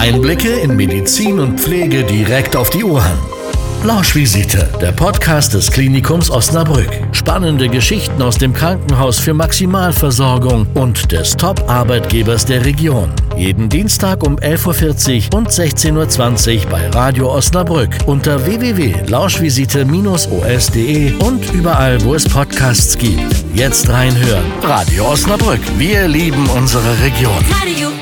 Einblicke in Medizin und Pflege direkt auf die Ohren. Lauschvisite, der Podcast des Klinikums Osnabrück. Spannende Geschichten aus dem Krankenhaus für Maximalversorgung und des Top-Arbeitgebers der Region. Jeden Dienstag um 11.40 Uhr und 16.20 Uhr bei Radio Osnabrück unter www.lauschvisite-os.de und überall, wo es Podcasts gibt. Jetzt reinhören. Radio Osnabrück. Wir lieben unsere Region. Radio